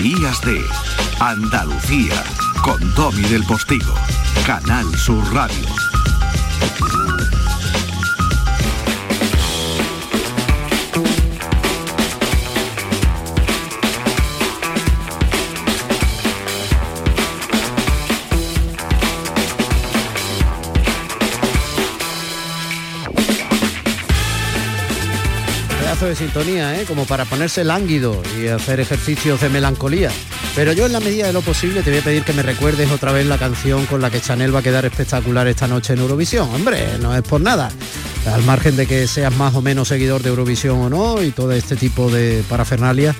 Días de Andalucía con Domi del Postigo, Canal Sur Radio. Sintonía, ¿eh? como para ponerse lánguido y hacer ejercicios de melancolía. Pero yo en la medida de lo posible te voy a pedir que me recuerdes otra vez la canción con la que Chanel va a quedar espectacular esta noche en Eurovisión. Hombre, no es por nada. Al margen de que seas más o menos seguidor de Eurovisión o no y todo este tipo de parafernalia,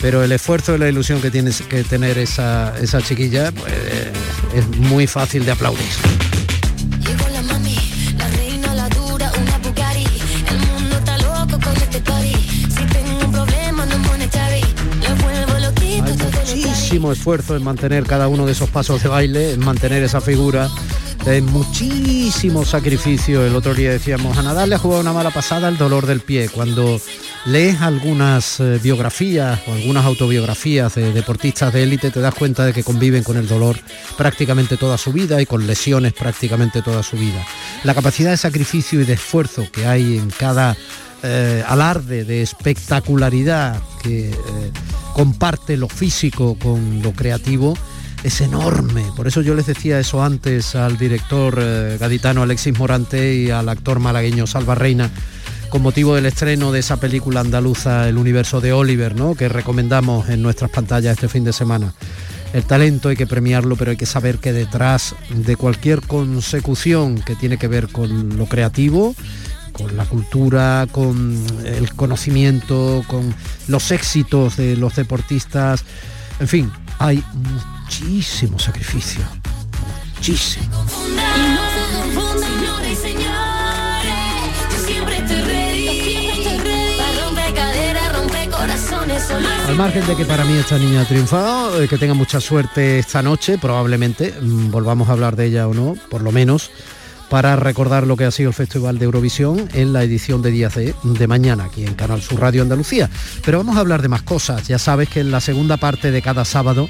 pero el esfuerzo y la ilusión que tienes que tener esa, esa chiquilla pues, es muy fácil de aplaudir. Esfuerzo en mantener cada uno de esos pasos de baile, en mantener esa figura, de muchísimo sacrificio. El otro día decíamos, a Nadal le ha jugado una mala pasada el dolor del pie. Cuando lees algunas eh, biografías o algunas autobiografías de deportistas de élite, te das cuenta de que conviven con el dolor prácticamente toda su vida y con lesiones prácticamente toda su vida. La capacidad de sacrificio y de esfuerzo que hay en cada eh, alarde de espectacularidad que eh, comparte lo físico con lo creativo es enorme. Por eso yo les decía eso antes al director eh, gaditano Alexis Morante y al actor malagueño Salva Reina con motivo del estreno de esa película andaluza El universo de Oliver, ¿no? que recomendamos en nuestras pantallas este fin de semana. El talento hay que premiarlo, pero hay que saber que detrás de cualquier consecución que tiene que ver con lo creativo, con la cultura, con el conocimiento, con los éxitos de los deportistas. En fin, hay muchísimo sacrificio, muchísimo. Al margen de que para mí esta niña ha triunfado, eh, que tenga mucha suerte esta noche, probablemente, mm, volvamos a hablar de ella o no, por lo menos, para recordar lo que ha sido el Festival de Eurovisión en la edición de Días de, mañana aquí en Canal Sur Radio Andalucía. Pero vamos a hablar de más cosas. Ya sabes que en la segunda parte de cada sábado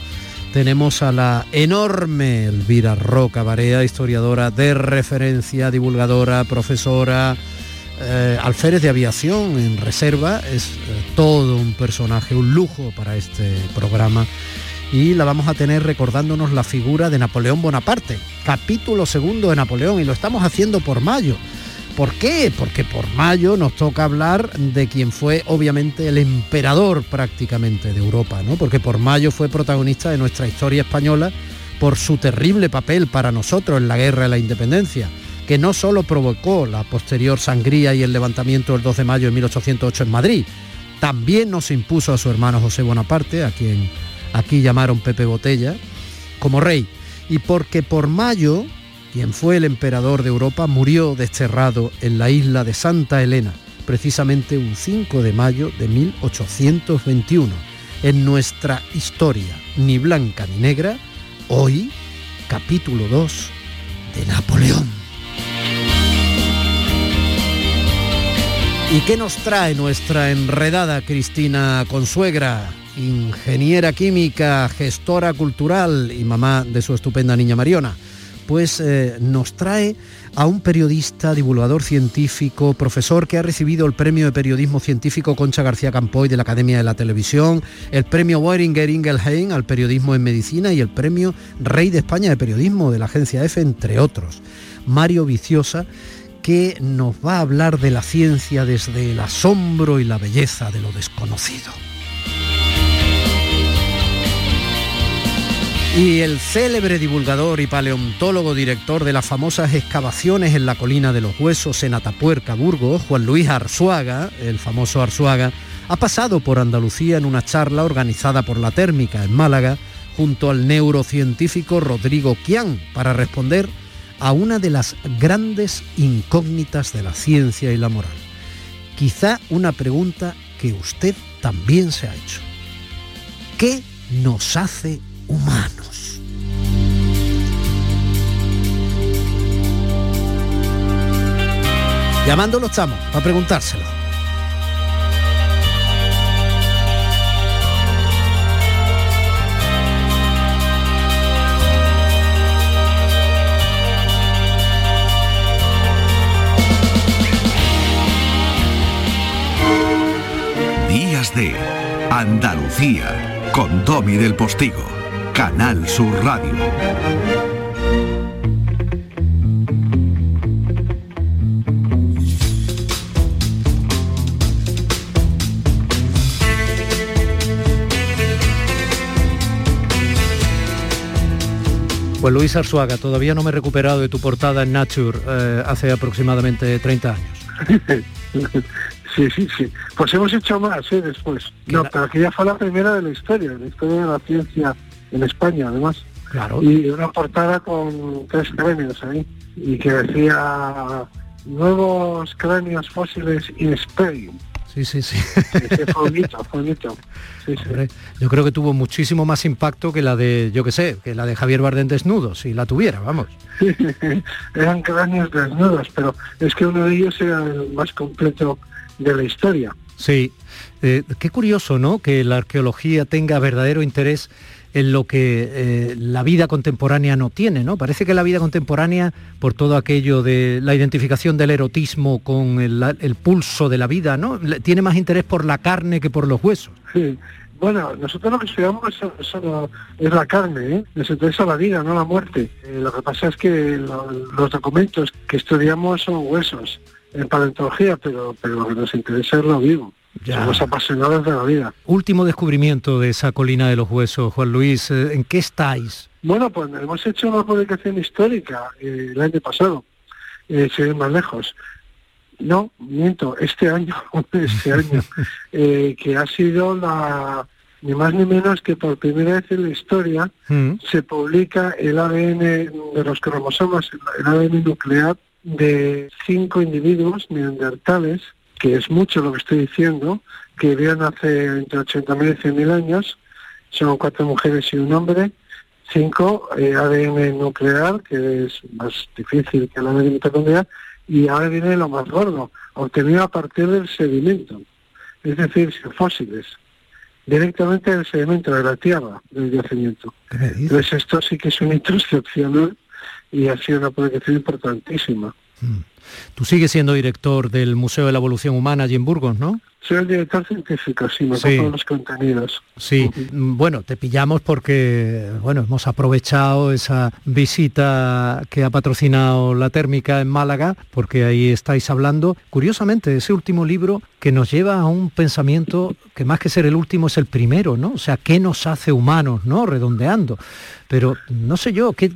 tenemos a la enorme Elvira Roca Barea, historiadora de referencia, divulgadora, profesora, eh, alférez de aviación en reserva. Es eh, todo un personaje, un lujo para este programa y la vamos a tener recordándonos la figura de Napoleón Bonaparte, capítulo segundo de Napoleón, y lo estamos haciendo por mayo. ¿Por qué? Porque por mayo nos toca hablar de quien fue obviamente el emperador prácticamente de Europa, ¿no? Porque por mayo fue protagonista de nuestra historia española por su terrible papel para nosotros en la guerra de la independencia, que no solo provocó la posterior sangría y el levantamiento del 2 de mayo de 1808 en Madrid, también nos impuso a su hermano José Bonaparte, a quien aquí llamaron Pepe Botella, como rey, y porque por mayo, quien fue el emperador de Europa, murió desterrado en la isla de Santa Elena, precisamente un 5 de mayo de 1821. En nuestra historia, ni blanca ni negra, hoy, capítulo 2 de Napoleón. ¿Y qué nos trae nuestra enredada Cristina Consuegra? Ingeniera química, gestora cultural y mamá de su estupenda niña Mariona, pues eh, nos trae a un periodista, divulgador científico, profesor que ha recibido el premio de periodismo científico Concha García Campoy de la Academia de la Televisión, el premio Boehringer Ingelheim al periodismo en medicina y el premio Rey de España de Periodismo de la agencia EFE, entre otros. Mario Viciosa, que nos va a hablar de la ciencia desde el asombro y la belleza de lo desconocido. Y el célebre divulgador y paleontólogo director de las famosas excavaciones en la colina de los huesos en Atapuerca, Burgos, Juan Luis Arzuaga, el famoso Arzuaga, ha pasado por Andalucía en una charla organizada por la Térmica en Málaga junto al neurocientífico Rodrigo Quián para responder a una de las grandes incógnitas de la ciencia y la moral. Quizá una pregunta que usted también se ha hecho. ¿Qué nos hace humanos. Llamándolo estamos, para preguntárselo. Días de Andalucía con Domi del Postigo. Canal Sur Radio. Pues Luis Arzuaga, todavía no me he recuperado de tu portada en Nature eh, hace aproximadamente 30 años. Sí, sí, sí. Pues hemos hecho más ¿eh? después. No, pero que ya fue la primera de la historia, la historia de la ciencia en España, además. Claro. Y una portada con tres cráneos ahí. Y que decía nuevos cráneos fósiles in Spain. Sí, sí, sí. Ese fue bonito, fue bonito. Sí, sí. Yo creo que tuvo muchísimo más impacto que la de, yo qué sé, que la de Javier Bardem desnudo, si la tuviera, vamos. Eran cráneos desnudos, pero es que uno de ellos era el más completo de la historia. Sí, Eh, qué curioso, ¿no? Que la arqueología tenga verdadero interés en lo que eh, la vida contemporánea no tiene, ¿no? Parece que la vida contemporánea, por todo aquello de la identificación del erotismo con el, el pulso de la vida, ¿no? Tiene más interés por la carne que por los huesos. Sí. Bueno, nosotros lo que estudiamos es, es la carne, ¿eh? nos interesa la vida, no la muerte. Eh, lo que pasa es que lo- los documentos que estudiamos son huesos en paleontología, pero, pero lo que nos interesa es lo vivo. Ya. Somos apasionados de la vida. Último descubrimiento de esa colina de los huesos, Juan Luis, eh, ¿en qué estáis? Bueno, pues hemos hecho una publicación histórica eh, el año pasado, eh, sin ir más lejos. No, miento, este año, este año, eh, que ha sido la, ni más ni menos que por primera vez en la historia Mm, se publica el ADN de los cromosomas, el ADN nuclear de cinco individuos neandertales, que es mucho lo que estoy diciendo, que vivían hace entre 80.000 y 100.000 años, son cuatro mujeres y un hombre, cinco eh, ADN nuclear, que es más difícil que el ADN mitocondrial, y ahora viene lo más gordo, obtenido a partir del sedimento, es decir, fósiles, directamente del sedimento de la tierra, del yacimiento. Entonces esto sí que es una introspección y ha sido una publicación importantísima. Mm. Tú sigues siendo director del Museo de la Evolución Humana allí en Burgos, ¿no? Soy el director científico, sí, me Sí. de los contenidos. Sí, mm, bueno, te pillamos porque, bueno, hemos aprovechado esa visita que ha patrocinado la térmica en Málaga, porque ahí estáis hablando. Curiosamente, ese último libro que nos lleva a un pensamiento que más que ser el último es el primero, ¿no? O sea, ¿qué nos hace humanos, ¿no? Redondeando. Pero no sé yo, ¿qué...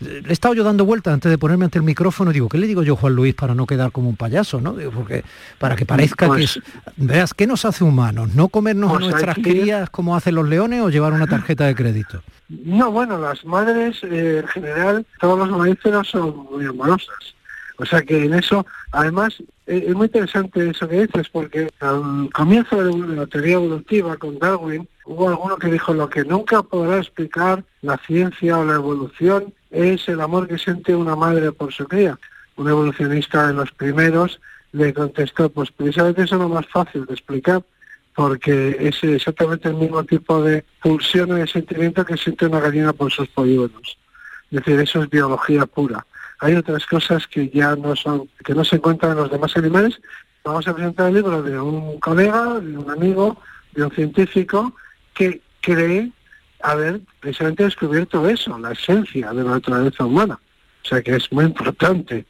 Le he estado yo dando vueltas antes de ponerme ante el micrófono digo, ¿qué le digo yo a Juan Luis para no quedar como un payaso, no? Digo, porque para que parezca que Pues- es, veas, ¿qué nos hace humanos? ¿No comernos Pues nuestras que- crías como hacen los leones o llevar una tarjeta de crédito? No, bueno, las madres eh, en general, todos los mamíferos son muy amorosas. O sea que en eso, además, eh, es muy interesante eso que dices, porque al comienzo de la teoría evolutiva con Darwin, hubo alguno que dijo lo que nunca podrá explicar la ciencia o la evolución es el amor que siente una madre por su cría. Un evolucionista de los primeros le contestó, pues precisamente eso es lo más fácil de explicar, porque es exactamente el mismo tipo de pulsión y de sentimiento que siente una gallina por sus polluelos. Es decir, eso es biología pura. Hay otras cosas que ya no son, que no se encuentran en los demás animales. Vamos a presentar el libro de un colega, de un amigo, de un científico que cree haber precisamente descubierto eso, la esencia de la naturaleza humana. O sea que es muy importante.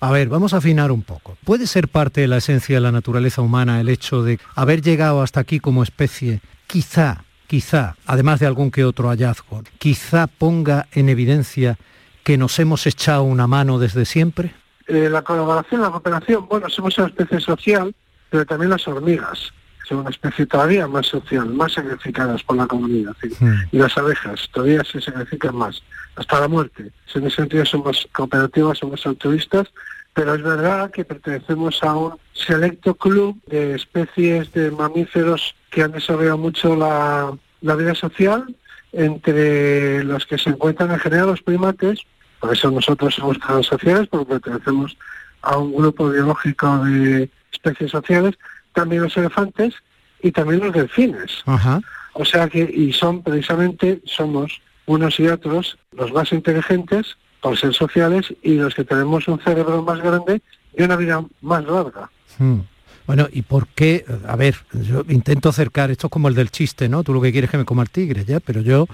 A ver, vamos a afinar un poco. ¿Puede ser parte de la esencia de la naturaleza humana el hecho de haber llegado hasta aquí como especie? Quizá, quizá, además de algún que otro hallazgo, quizá ponga en evidencia que nos hemos echado una mano desde siempre. Eh, la colaboración, la cooperación, bueno, somos una especie social, pero también las hormigas son una especie todavía más social, más sacrificadas por la comunidad. ¿sí? Hmm. Y las abejas todavía se sacrifican más, hasta la muerte. En ese sentido somos cooperativas, somos altruistas, pero es verdad que pertenecemos a un selecto club de especies de mamíferos que han desarrollado mucho la, la vida social, entre los que se encuentran en general los primates, por eso nosotros somos tan sociales, porque pertenecemos a un grupo biológico de especies sociales, también los elefantes y también los delfines. Ajá. O sea que, y son precisamente, somos unos y otros los más inteligentes por ser sociales y los que tenemos un cerebro más grande y una vida más larga. Hmm. Bueno, ¿y por qué? A ver, yo intento acercar, esto es como el del chiste, ¿no? Tú lo que quieres es que me coma el tigre, ¿ya? Pero yo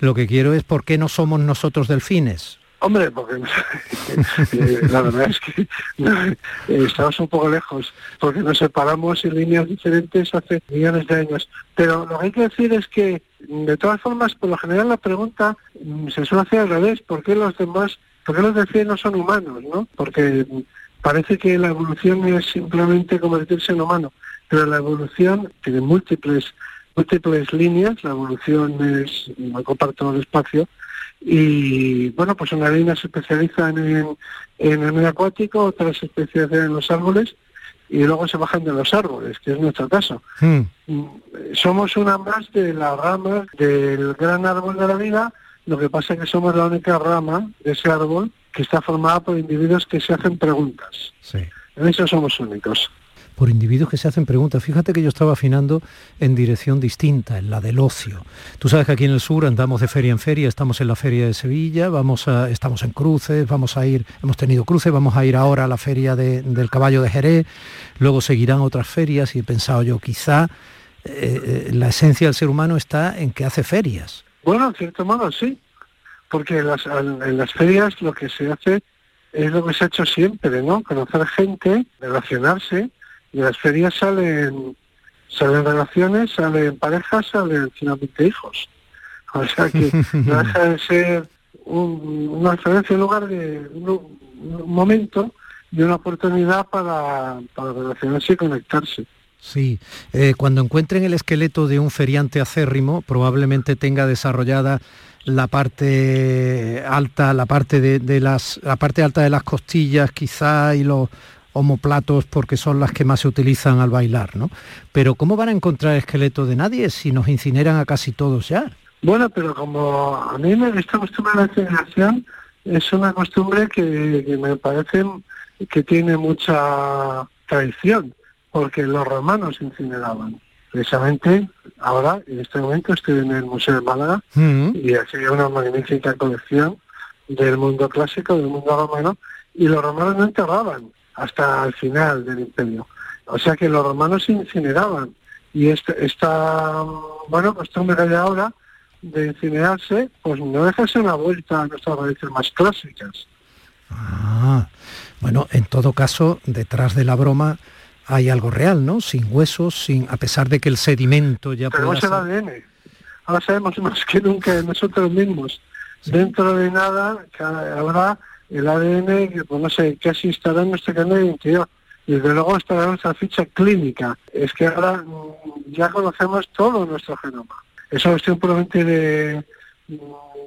lo que quiero es por qué no somos nosotros delfines. Hombre, porque eh, la verdad es que eh, estamos un poco lejos, porque nos separamos en líneas diferentes hace millones de años. Pero lo que hay que decir es que, de todas formas, por lo general la pregunta mm, se suele hacer al revés, ¿por qué los demás, por qué los delfines no son humanos, no? Porque parece que la evolución es simplemente convertirse en humano, pero la evolución tiene múltiples múltiples líneas, la evolución es, no comparto el espacio, y bueno, pues una línea se especializa en, el medio acuático, otras se especializan en los árboles, y luego se bajan de los árboles, que es nuestro caso. Hmm. Mm, somos una más de la rama del gran árbol de la vida, lo que pasa es que somos la única rama de ese árbol que está formada por individuos que se hacen preguntas. En eso somos únicos. Por individuos que se hacen preguntas. Fíjate que yo estaba afinando en dirección distinta, en la del ocio. Tú sabes que aquí en el sur andamos de feria en feria, estamos en la feria de Sevilla, vamos a, estamos en cruces, vamos a ir, hemos tenido cruces, vamos a ir ahora a la feria del caballo de Jerez, luego seguirán otras ferias y he pensado yo, quizá eh, eh, la esencia del ser humano está en que hace ferias. Bueno, en cierto modo sí, porque en las, ferias lo que se hace es lo que se ha hecho siempre, ¿no? Conocer gente, relacionarse, y en las ferias salen, salen relaciones, salen parejas, salen finalmente hijos. O sea que no deja de ser una referencia, un lugar de un, momento y una oportunidad para, para relacionarse y conectarse. Sí, eh, cuando encuentren el esqueleto de un feriante acérrimo, probablemente tenga desarrollada la parte alta, la parte de, las, la parte alta de las costillas quizá y los homoplatos porque son las que más se utilizan al bailar, ¿no? Pero ¿cómo van a encontrar esqueleto de nadie si nos incineran a casi todos ya? Bueno, pero como a mí me, esta costumbre de la incineración es una costumbre que, que me parece que tiene mucha tradición, porque los romanos incineraban precisamente ahora, en este momento, estoy en el Museo de Málaga mm. y aquí hay una magnífica colección del mundo clásico, del mundo romano, y los romanos no enterraban hasta el final del imperio. O sea que los romanos incineraban. Y esta, esta bueno, costumbre que hay ahora de incinerarse, pues no deja ser una vuelta a nuestras raíces más clásicas. Ah, bueno, en todo caso, detrás de la broma hay algo real, ¿no? Sin huesos, sin a pesar de que el sedimento ya Tenemos el ADN. Ahora sabemos más que nunca de nosotros mismos. Dentro de nada, ahora el ADN, pues no sé, casi estará en nuestra carne de identidad. Desde luego estará nuestra ficha clínica. Es que ahora mm, ya conocemos todo nuestro genoma. Es una cuestión puramente de,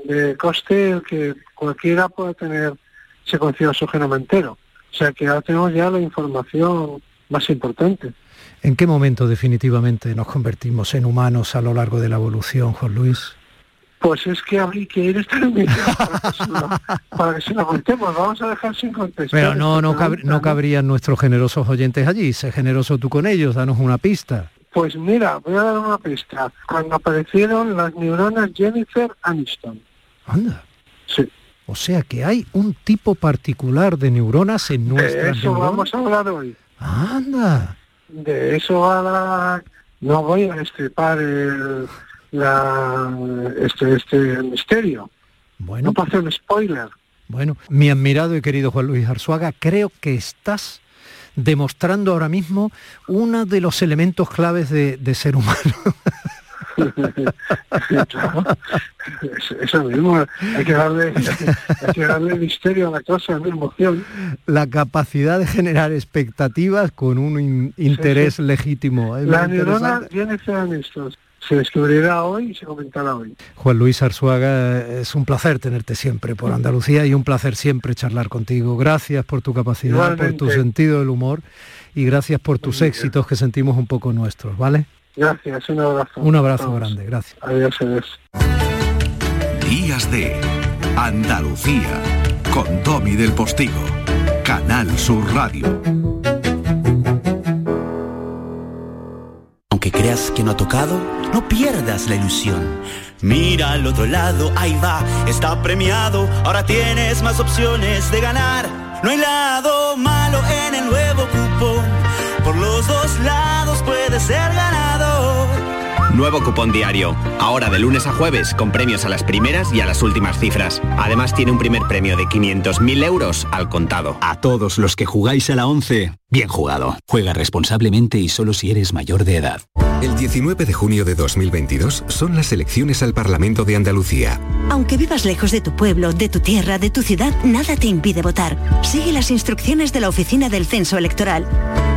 de coste el que cualquiera pueda tener secuenciado su genoma entero. O sea que ahora tenemos ya la información más importante. ¿En qué momento definitivamente nos convertimos en humanos a lo largo de la evolución, Juan Luis? Pues es que habría que ir esta para, para que se lo contemos. Vamos a dejar sin contestar. Pero no, no, no cabrían nuestros generosos oyentes allí. Sé generoso tú con ellos, danos una pista. Pues mira, voy a dar una pista. Cuando aparecieron las neuronas Jennifer Aniston. Anda. Sí. O sea que hay un tipo particular de neuronas en nuestras De eso vamos a hablar hoy. Anda. De eso va No voy a estripar la, este, este misterio. Bueno. No para hacer un spoiler. Bueno, mi admirado y querido Juan Luis Arzuaga, creo que estás demostrando ahora mismo uno de los elementos claves de, de ser humano. eso mismo, hay que, darle, hay que darle misterio a la cosa, la emoción. La capacidad de generar expectativas con un interés legítimo. la neurona viene en estos se descubrirá hoy y se comentará hoy. Juan Luis Arzuaga, es un placer tenerte siempre por Andalucía y un placer siempre charlar contigo. Gracias por tu capacidad, por tu sentido del humor y gracias por tus éxitos que sentimos un poco nuestros, ¿vale? Gracias, un abrazo. Un abrazo grande, gracias. Adiós, adiós. Días de Andalucía con Tommy del Postigo, Canal Sur Radio. Aunque creas que no ha tocado, no pierdas la ilusión. Mira al otro lado, ahí va, está premiado. Ahora tienes más opciones de ganar. No hay lado malo en el nuevo cupón por los dos lados puedes ser ganador. Nuevo cupón diario. Ahora de lunes a jueves con premios a las primeras y a las últimas cifras. Además tiene un primer premio de 500.000 euros al contado. A todos los que jugáis a la 11, bien jugado. Juega responsablemente y solo si eres mayor de edad. El 19 de junio de 2022 son las elecciones al Parlamento de Andalucía. Aunque vivas lejos de tu pueblo, de tu tierra, de tu ciudad, nada te impide votar. Sigue las instrucciones de la Oficina del Censo Electoral.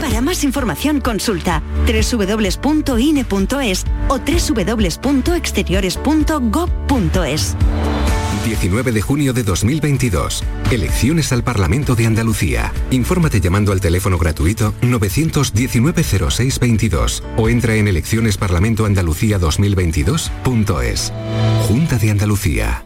Para más información consulta www.ine.es o www.exteriores.gov.es. 19 de junio de 2022. Elecciones al Parlamento de Andalucía. Infórmate llamando al teléfono gratuito 919-0622 o entra en eleccionesparlamentoandalucía2022.es. Junta de Andalucía.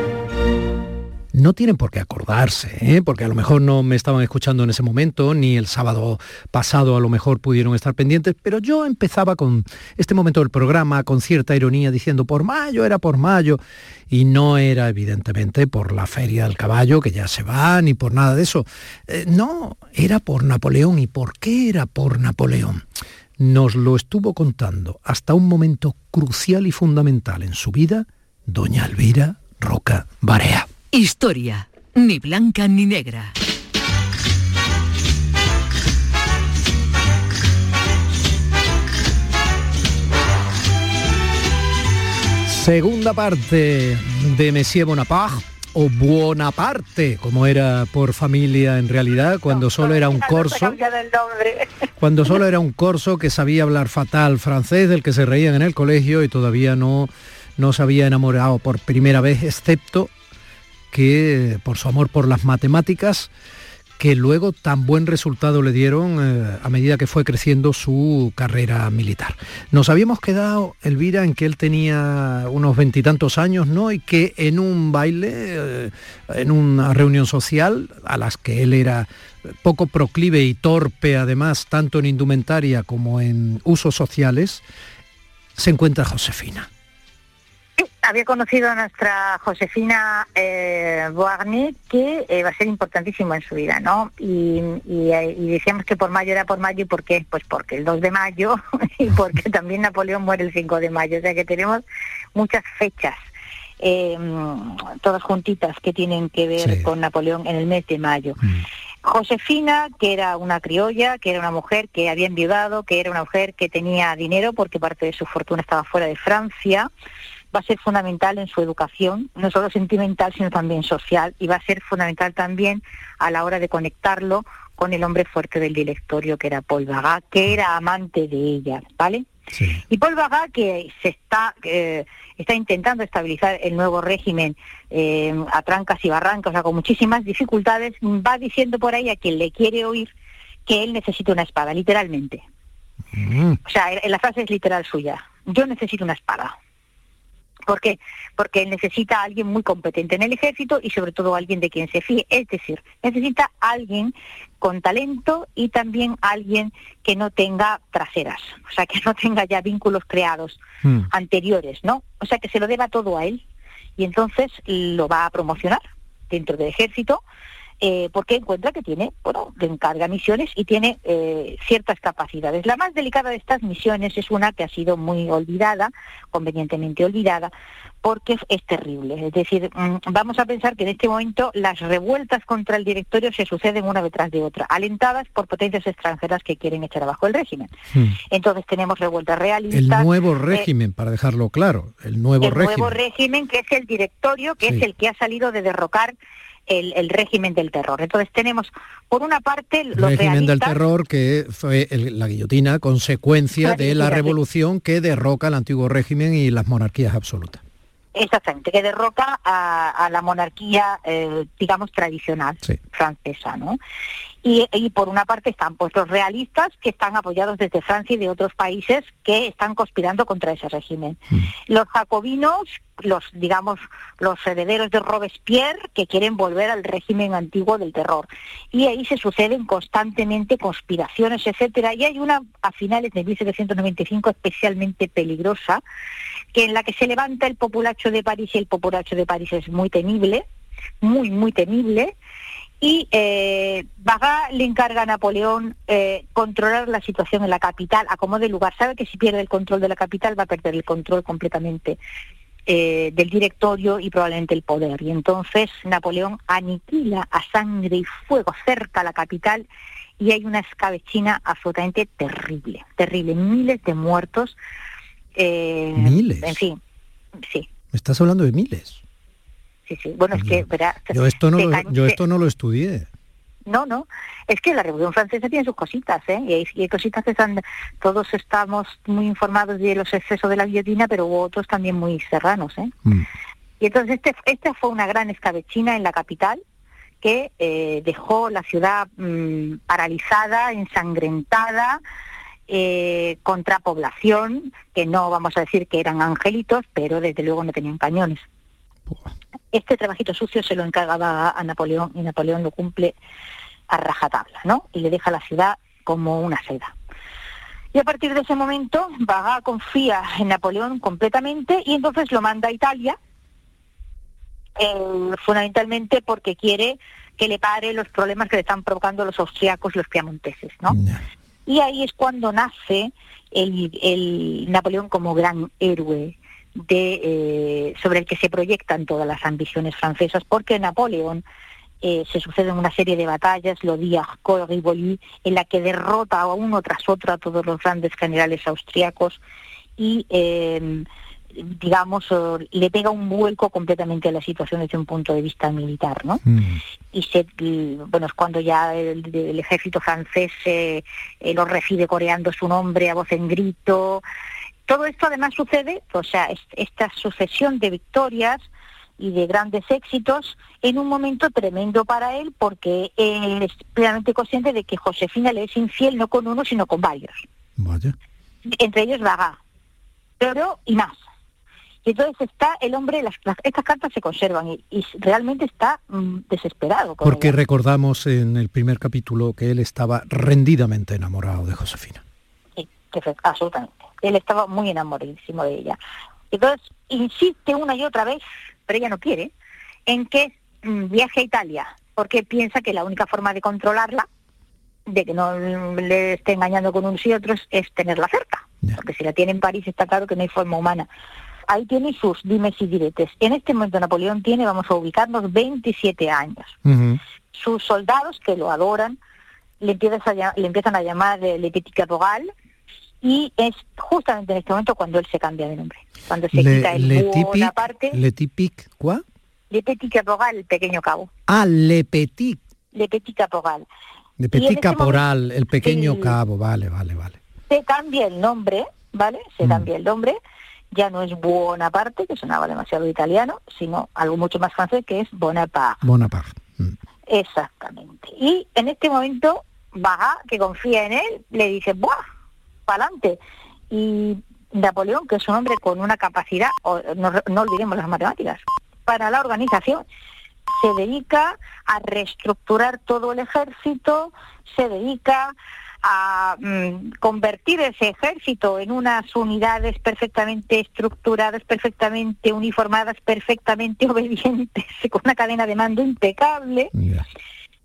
no tienen por qué acordarse, ¿eh? porque a lo mejor no me estaban escuchando en ese momento, ni el sábado pasado a lo mejor pudieron estar pendientes, pero yo empezaba con este momento del programa con cierta ironía diciendo por mayo, era por mayo, y no era evidentemente por la feria del caballo, que ya se va, ni por nada de eso. Eh, no, era por Napoleón. ¿Y por qué era por Napoleón? Nos lo estuvo contando hasta un momento crucial y fundamental en su vida, doña Elvira Roca Barea. Historia, ni blanca ni negra. Segunda parte de Monsieur Bonaparte o Buonaparte, como era por familia en realidad, cuando solo era un corso. Cuando solo era un corso que sabía hablar fatal francés, del que se reían en el colegio y todavía no, no se había enamorado por primera vez, excepto que por su amor por las matemáticas, que luego tan buen resultado le dieron eh, a medida que fue creciendo su carrera militar. Nos habíamos quedado, Elvira, en que él tenía unos veintitantos años, ¿no? Y que en un baile, eh, en una reunión social, a las que él era poco proclive y torpe, además, tanto en indumentaria como en usos sociales, se encuentra Josefina había conocido a nuestra Josefina eh, que eh, va a ser importantísimo en su vida, ¿no? Eh, y, decíamos que por mayo era por mayo, ¿y por qué? Pues porque el 2 de mayo y porque también Napoleón muere el 5 de mayo, o sea que tenemos muchas fechas. Eh, todas juntitas que tienen que ver con Napoleón en el mes de mayo. Mm. Josefina, que era una criolla, que era una mujer que había enviudado, que era una mujer que tenía dinero porque parte de su fortuna estaba fuera de Francia, va a ser fundamental en su educación, no solo sentimental, sino también social, y va a ser fundamental también a la hora de conectarlo con el hombre fuerte del directorio, que era Paul Bagat, que era amante de ella, ¿vale? Y Paul Bagat, que se está, eh, está intentando estabilizar el nuevo régimen eh, a trancas y barrancas, o sea, con muchísimas dificultades, va diciendo por ahí a quien le quiere oír que él necesita una espada, literalmente. Mm. O sea, la frase es literal suya. Yo necesito una espada. ¿Por qué? Porque él necesita a alguien muy competente en el ejército y sobre todo alguien de quien se fíe. Es decir, necesita alguien con talento y también alguien que no tenga traseras, o sea, que no tenga ya vínculos creados Mm. anteriores, ¿no? O sea, que se lo deba todo a él y entonces lo va a promocionar dentro del ejército eh, porque encuentra que tiene, bueno, le encarga misiones y tiene eh, ciertas capacidades. La más delicada de estas misiones es una que ha sido muy olvidada, convenientemente olvidada, porque es terrible. Es decir, mm, vamos a pensar que en este momento las revueltas contra el directorio se suceden una detrás de otra, alentadas por potencias extranjeras que quieren echar abajo el régimen. Mm. Entonces tenemos revueltas El realistas. nuevo eh, régimen, para dejarlo claro, el nuevo el régimen. nuevo régimen, que es el directorio, que Sí. es el que ha salido de derrocar el, el régimen del terror. Entonces tenemos, por una parte, El los régimen del terror que fue el- la guillotina, consecuencia La de la revolución que derroca el antiguo régimen y las monarquías absolutas. Exactamente, que derroca a, a la monarquía, eh, digamos, tradicional Sí. francesa, ¿no? Y, y por una parte están pues los realistas que están apoyados desde Francia y de otros países que están conspirando contra ese régimen. Los jacobinos, los digamos los herederos de Robespierre que quieren volver al régimen antiguo del terror. Y ahí se suceden constantemente conspiraciones, etcétera, y hay una a finales de 1795 especialmente peligrosa que en la que se levanta el populacho de París y el populacho de París es muy temible, muy muy temible y eh, Baga le encarga a Napoleón eh, controlar la situación en la capital a como de lugar. Sabe que si pierde el control de la capital va a perder el control completamente eh, del directorio y probablemente el poder. Y entonces Napoleón aniquila a sangre y fuego cerca la capital y hay una escabechina absolutamente terrible, terrible, miles de muertos. ¿Miles? En fin, sí, Me estás hablando de miles. sí, sí. Bueno, es que, verá, Yo esto no, lo, yo esto no lo estudié. No, no, es que la Revolución Francesa tiene sus cositas, ¿eh? Y hay, y hay cositas que están, todos estamos muy informados de los excesos de la guillotina, pero hubo otros también muy serranos, ¿eh? Mm. Y entonces este, esta fue una gran escabechina en la capital que eh, dejó la ciudad mm, paralizada, ensangrentada, eh, contra población, que no vamos a decir que eran angelitos, pero desde luego no tenían cañones. Este trabajito sucio se lo encargaba a Napoleón y Napoleón lo cumple a rajatabla, ¿no? Y le deja la ciudad como una seda. Y a partir de ese momento, Baga confía en Napoleón completamente y entonces lo manda a Italia, eh, fundamentalmente porque quiere que le pare los problemas que le están provocando los austriacos y los piamonteses, ¿no? Y ahí es cuando nace el, Napoleón como gran héroe de, eh, sobre el que se proyectan todas las ambiciones francesas, porque Napoleón eh, se suceden una serie de batallas, lo di Arcot, Rivoli, en la que derrota uno tras otro a todos los grandes generales austriacos y, eh, digamos, le pega un vuelco completamente a la situación desde un punto de vista militar, ¿no? y se bueno es cuando ya el, el ejército francés eh, eh, lo recibe coreando su nombre a voz en grito. Todo esto además sucede o sea es- esta sucesión de victorias y de grandes éxitos en un momento tremendo para él porque él es plenamente consciente de que Josefina le es infiel no con uno sino con varios. Vaya. entre ellos Vaga pero y más y entonces está el hombre, las, las- estas cartas se conservan y, y realmente está mm, desesperado. con Porque recordamos en el primer capítulo que él estaba rendidamente enamorado de Josefina. Sí, absolutamente. Él estaba muy enamoradísimo de ella. Entonces, insiste una y otra vez, pero ella no quiere, en que mm, viaje a Italia, porque piensa que la única forma de controlarla, de que no mm, le esté engañando con unos y otros, es tenerla cerca. Porque si la tiene en París está claro que no hay forma humana. Ahí tiene sus dimes y diretes. En este momento Napoleón tiene, vamos a ubicarnos, 27 años. Sus soldados, que lo adoran, le, a le empiezan a llamar eh, Le Petit Caporal, y es justamente en este momento cuando él se cambia de nombre, cuando se quita el le Bonaparte, Le Tipic, ¿cuá? Le Petit Caporal, el pequeño cabo, Ah, Le Petit. Le Petit Caporal. Le Petit este Caporal, el pequeño cabo, vale, vale, vale. Se cambia el nombre, ¿vale? Se cambia el nombre, ya no es Bonaparte, que sonaba demasiado italiano, sino algo mucho más francés que es Bonaparte. Bonaparte. Exactamente. Y en este momento, Baja, que confía en él, le dice, ¡buah! ¡Pa'lante! Y Napoleón, que es un hombre con una capacidad, o- no, no olvidemos las matemáticas, para la organización, se dedica a reestructurar todo el ejército, se dedica a mm, convertir ese ejército en unas unidades perfectamente estructuradas, perfectamente uniformadas, perfectamente obedientes, con una cadena de mando impecable.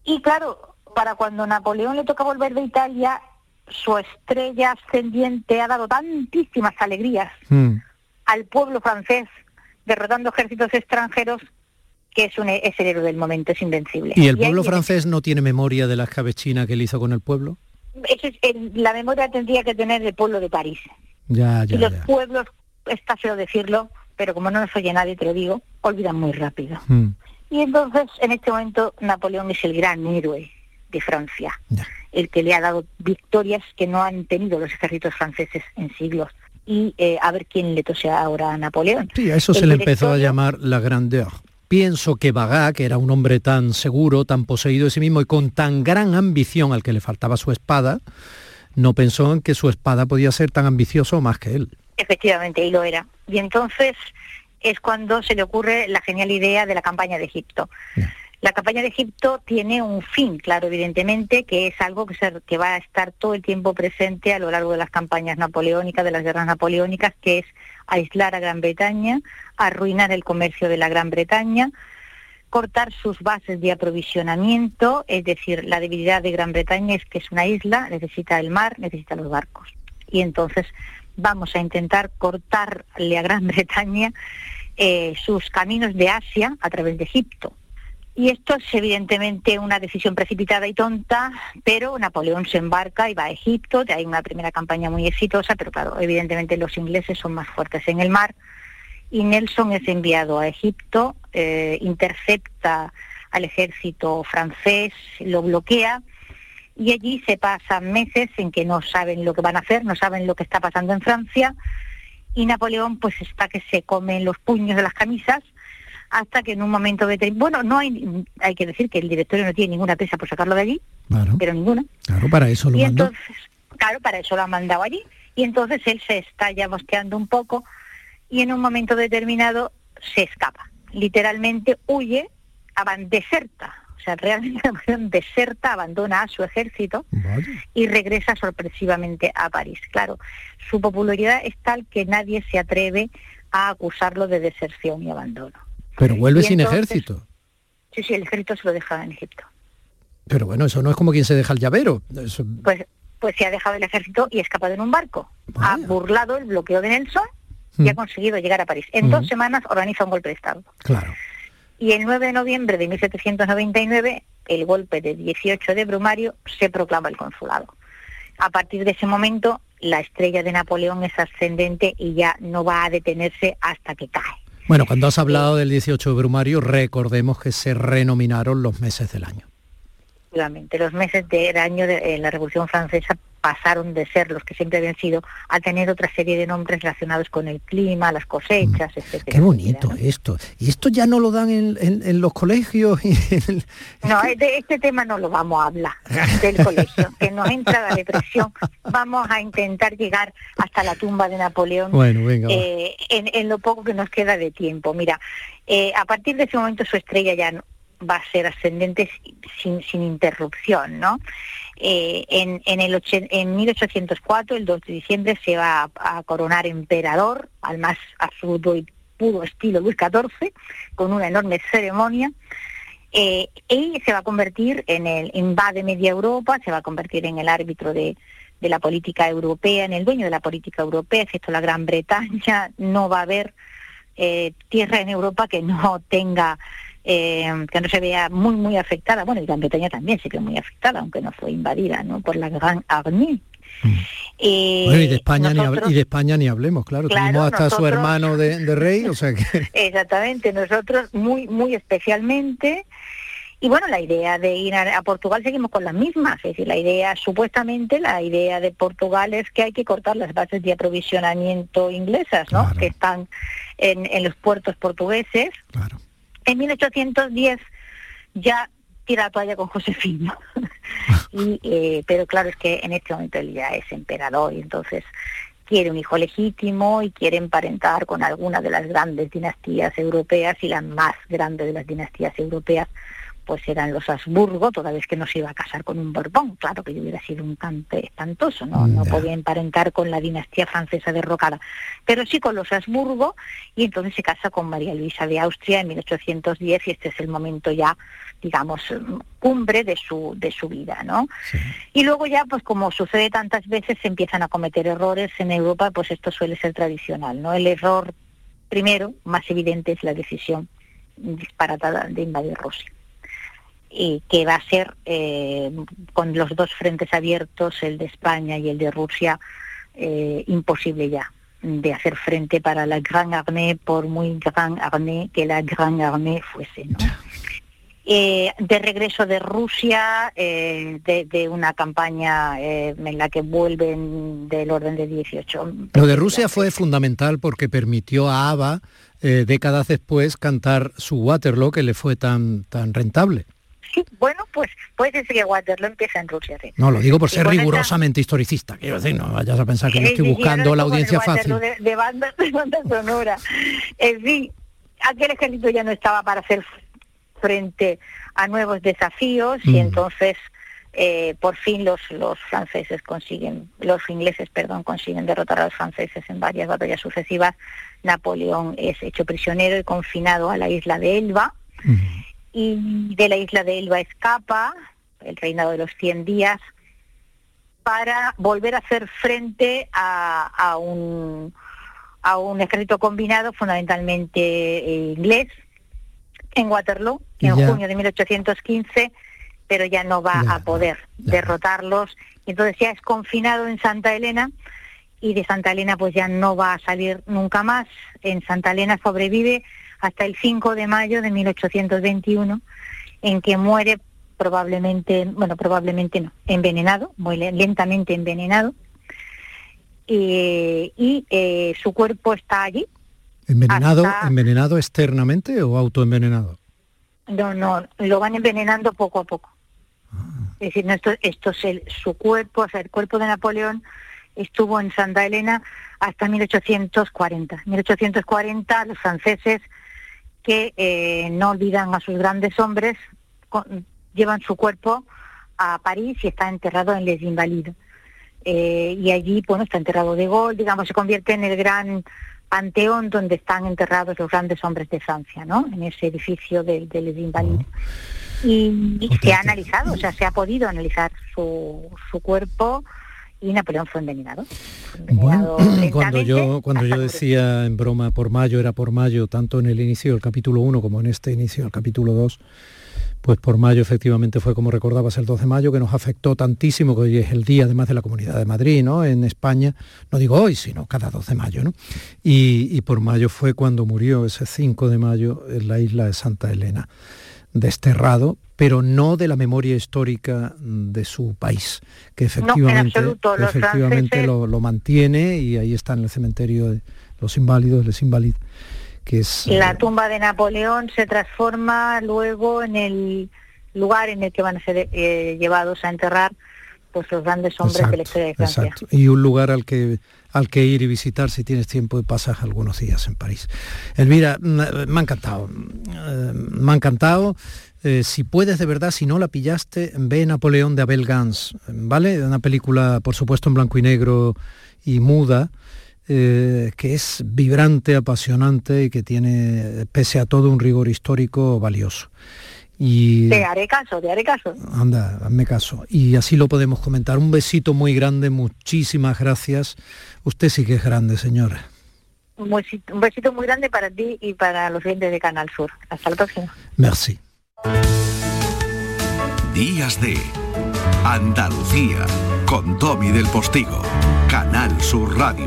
Y claro, para cuando Napoleón le toca volver de Italia, su estrella ascendiente ha dado tantísimas alegrías Mm. al pueblo francés, derrotando ejércitos extranjeros, que es, un, es el héroe del momento, es invencible. ¿Y el pueblo francés no tiene memoria de la escabechina que él hizo con el pueblo? Es, el- la memoria tendría que tener el pueblo de París. Ya, y los ya. pueblos, está feo decirlo, pero como no nos oye nadie, te lo digo, olvidan muy rápido. Mm. Y entonces, en este momento, Napoleón es el gran héroe de Francia, el que le ha dado victorias que no han tenido los ejércitos franceses en siglos. Y eh, a ver quién le tose ahora a Napoleón. Sí, a eso El se le empezó a llamar la grandeur. Pienso que Bagá, que era un hombre tan seguro, tan poseído de sí mismo y con tan gran ambición al que le faltaba su espada, no pensó en que su espada podía ser tan ambicioso más que él. Efectivamente, y lo era. Y entonces es cuando se le ocurre la genial idea de la campaña de Egipto. La campaña de Egipto tiene un fin, claro, evidentemente, que es algo que, se- que va a estar todo el tiempo presente a lo largo de las campañas napoleónicas, de las guerras napoleónicas, que es aislar a Gran Bretaña, arruinar el comercio de la Gran Bretaña, cortar sus bases de aprovisionamiento, es decir, la debilidad de Gran Bretaña es que es una isla, necesita el mar, necesita los barcos. Y entonces vamos a intentar cortarle a Gran Bretaña eh, sus caminos de Asia a través de Egipto. Y esto es evidentemente una decisión precipitada y tonta, pero Napoleón se embarca y va a Egipto, hay una primera campaña muy exitosa, pero claro, evidentemente los ingleses son más fuertes en el mar, y Nelson es enviado a Egipto, eh, intercepta al ejército francés, lo bloquea, y allí se pasan meses en que no saben lo que van a hacer, no saben lo que está pasando en Francia, y Napoleón pues está que se come los puños de las camisas, hasta que en un momento determinado, bueno, no hay, hay que decir que el directorio no tiene ninguna prisa por sacarlo de allí, pero ninguna. Claro, para eso lo y mandó. entonces, claro, para eso lo han mandado allí. Y entonces él se está ya mosqueando un poco y en un momento determinado se escapa. Literalmente huye, deserta. O sea, realmente deserta, abandona a su ejército y regresa sorpresivamente a París. Claro, su popularidad es tal que nadie se atreve a acusarlo de deserción y abandono. Pero vuelve sin entonces- ejército. Sí, sí, el ejército se lo deja en Egipto. Pero bueno, eso no es como quien se deja el llavero. Eso- Pues, pues se ha dejado el ejército y ha escapado en un barco. Ha burlado el bloqueo de Nelson y ha Mm. conseguido llegar a París. En dos Ujú. semanas organiza un golpe de Estado. Claro. Y el 9 de noviembre de 1799, el golpe de 18 de Brumario, se proclama el consulado. A partir de ese momento, la estrella de Napoleón es ascendente y ya no va a detenerse hasta que cae. Bueno, cuando has hablado del 18 de Brumario, recordemos que se renominaron los meses del año. Los meses del año de la Revolución Francesa pasaron de ser los que siempre habían sido a tener otra serie de nombres relacionados con el clima, las cosechas, etcétera. Qué bonito esto. Y esto ya no lo dan en, en- en los colegios. y en el- No, eh, de este tema no lo vamos a hablar del colegio, que nos entra la depresión. Vamos a intentar llegar hasta la tumba de Napoleón Bueno, venga, va. eh, en, en lo poco que nos queda de tiempo. Mira, eh, a partir de ese momento su estrella ya no- va a ser ascendente sin, sin interrupción, ¿no? Eh, en, en, el ochen- en 1804, el 2 de diciembre, se va a, a coronar emperador al más absoluto y puro estilo Luis XIV, con una enorme ceremonia. Eh, y se va a convertir en el invade media Europa, se va a convertir en el árbitro de, de la política europea, en el dueño de la política europea, excepto la Gran Bretaña, no va a haber eh, tierra en Europa que no tenga, eh, que no se vea muy, muy afectada. Bueno, y Gran Bretaña también se vio muy afectada, aunque no fue invadida ¿no? por la Gran Armée, y de España ni y de España ni hablemos, claro, tenemos hasta su hermano de, de, rey, o sea que exactamente, nosotros muy muy especialmente y bueno, la idea de ir a, Portugal seguimos con las mismas, es decir, la idea, supuestamente, la idea de Portugal es que hay que cortar las bases de aprovisionamiento inglesas, ¿no? Que están en, los puertos portugueses. En 1810 ya tira toalla con Josefina. y, eh, pero claro, es que en este momento él ya es emperador y entonces quiere un hijo legítimo y quiere emparentar con alguna de las grandes dinastías europeas y la más grande de las dinastías europeas pues eran los Habsburgo, toda vez que no se iba a casar con un Borbón, claro que yo hubiera sido un cante espantoso, no, no podía emparentar con la dinastía francesa derrocada, pero sí con los Habsburgo, y entonces se casa con María Luisa de Austria en 1810, y este es el momento ya, digamos, cumbre de su, de su vida, ¿no? Y luego ya, pues como sucede tantas veces, se empiezan a cometer errores en Europa, pues esto suele ser tradicional, ¿no? El error primero, más evidente, es la decisión disparatada de invadir Rusia y que va a ser eh, con los dos frentes abiertos, el de España y el de Rusia, eh, imposible ya de hacer frente para la Gran Armée, por muy Gran Armée que la Gran Armée fuese. Eh, de regreso de Rusia, de, una campaña en la que vuelven del orden de 18. Lo de Rusia fue fundamental porque permitió a ABBA, décadas después, cantar su Waterloo, que le fue tan, tan rentable bueno, pues puede ser que Waterloo empieza en Rusia, No, lo digo por ser rigurosamente historicista, quiero decir, no vayas a pensar que yo estoy buscando la audiencia fácil. De, banda, sonora. En fin, aquel ejército ya no estaba para hacer frente a nuevos desafíos y mm. entonces eh, por fin los, los franceses consiguen, los ingleses, perdón, consiguen derrotar a los franceses en varias batallas sucesivas. Napoleón es hecho prisionero y confinado a la isla de Elba. Mm y de la isla de Elba escapa, el reinado de los 100 días, para volver a hacer frente a, un, a un ejército combinado fundamentalmente eh, inglés en Waterloo en junio de 1815, pero ya no va a poder derrotarlos. Entonces ya es confinado en Santa Elena y de Santa Elena pues ya no va a salir nunca más. En Santa Elena sobrevive hasta el 5 de mayo de 1821, en que muere probablemente, bueno, probablemente no, envenenado, muy lentamente envenenado, y eh, su cuerpo está allí. ¿Envenenado, envenenado externamente o autoenvenenado? No, no, lo van envenenando poco a poco. Ah. Es decir, esto, esto es el, su cuerpo, o sea, el cuerpo de Napoleón estuvo en Santa Elena hasta 1840. 1840 los franceses que eh, no olvidan a sus grandes hombres, llevan su cuerpo a París y está enterrado en Les Invalides. Eh, y allí, bueno, está enterrado de Gaulle, digamos, se convierte en el gran panteón donde están enterrados los grandes hombres de Francia, ¿no? En ese edificio de, Les Invalides. Y, se ha analizado, o sea, se ha podido analizar su, su cuerpo y Napoleón fue envenenado. bueno, cuando yo, cuando yo decía en broma por mayo, era por mayo, tanto en el inicio del capítulo 1 como en este inicio del capítulo 2, pues por mayo efectivamente fue como recordabas el 12 de mayo, que nos afectó tantísimo, que hoy es el día además de la Comunidad de Madrid, ¿no? En España, no digo hoy, sino cada 12 de mayo, ¿no? Y, y por mayo fue cuando murió ese 5 de mayo en la isla de Santa Elena, desterrado pero no de la memoria histórica de su país, que efectivamente, efectivamente lo, mantiene y ahí está en el cementerio de los inválidos, les inválidos, que es... La eh, tumba de Napoleón se transforma luego en el lugar en el que van a ser eh, llevados a enterrar pues los grandes hombres de la historia de Francia. Exacto. Y un lugar al que al que ir y visitar si tienes tiempo y pasas algunos días en París. Elvira, mm, me ha encantado, mm, me ha encantado. Eh, si puedes de verdad, si no la pillaste, ve Napoleón de Abel Gans, ¿vale? Una película, por supuesto, en blanco y negro y muda, eh, que es vibrante, apasionante y que tiene, pese a todo, un rigor histórico valioso. Y, te haré caso, te haré caso. Anda, hazme caso. Y así lo podemos comentar. Un besito muy grande, muchísimas gracias. Usted sí que es grande, señora. Un besito, un besito muy grande para ti y para los clientes de Canal Sur. Hasta la próxima. Merci. Días de Andalucía, con Domi del Postigo, Canal Sur Radio.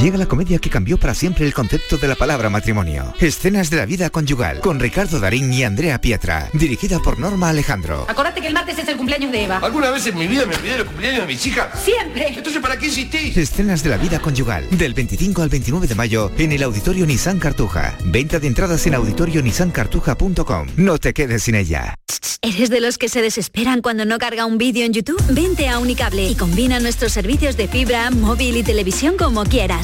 Llega la comedia que cambió para siempre el concepto de la palabra matrimonio. Escenas de la vida conyugal, con Ricardo Darín y Andrea Pietra, dirigida por Norma Alejandro. Acordate que el martes es el cumpleaños de Eva. ¿Alguna vez en mi vida me olvidé del cumpleaños de mis hijas? Siempre. Entonces, ¿para qué insistís? Escenas de la vida conyugal, del 25 al 29 de mayo en el Auditorio Nissan Cartuja. Venta de entradas en auditorionissancartuja.com. No te quedes sin ella. ¿Eres de los que se desesperan cuando no carga un vídeo en YouTube? Vente a Unicable y combina nuestros servicios de fibra, móvil y televisión como quieras.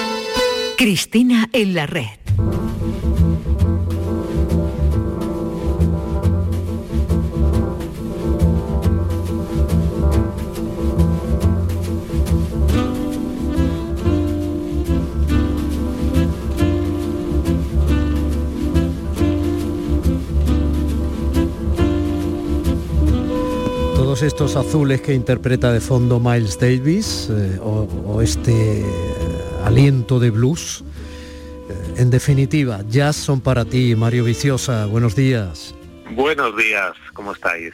Cristina en la red. Todos estos azules que interpreta de fondo Miles Davis eh, o, o este aliento de blues. En definitiva, jazz son para ti, Mario Viciosa. Buenos días. Buenos días, ¿cómo estáis?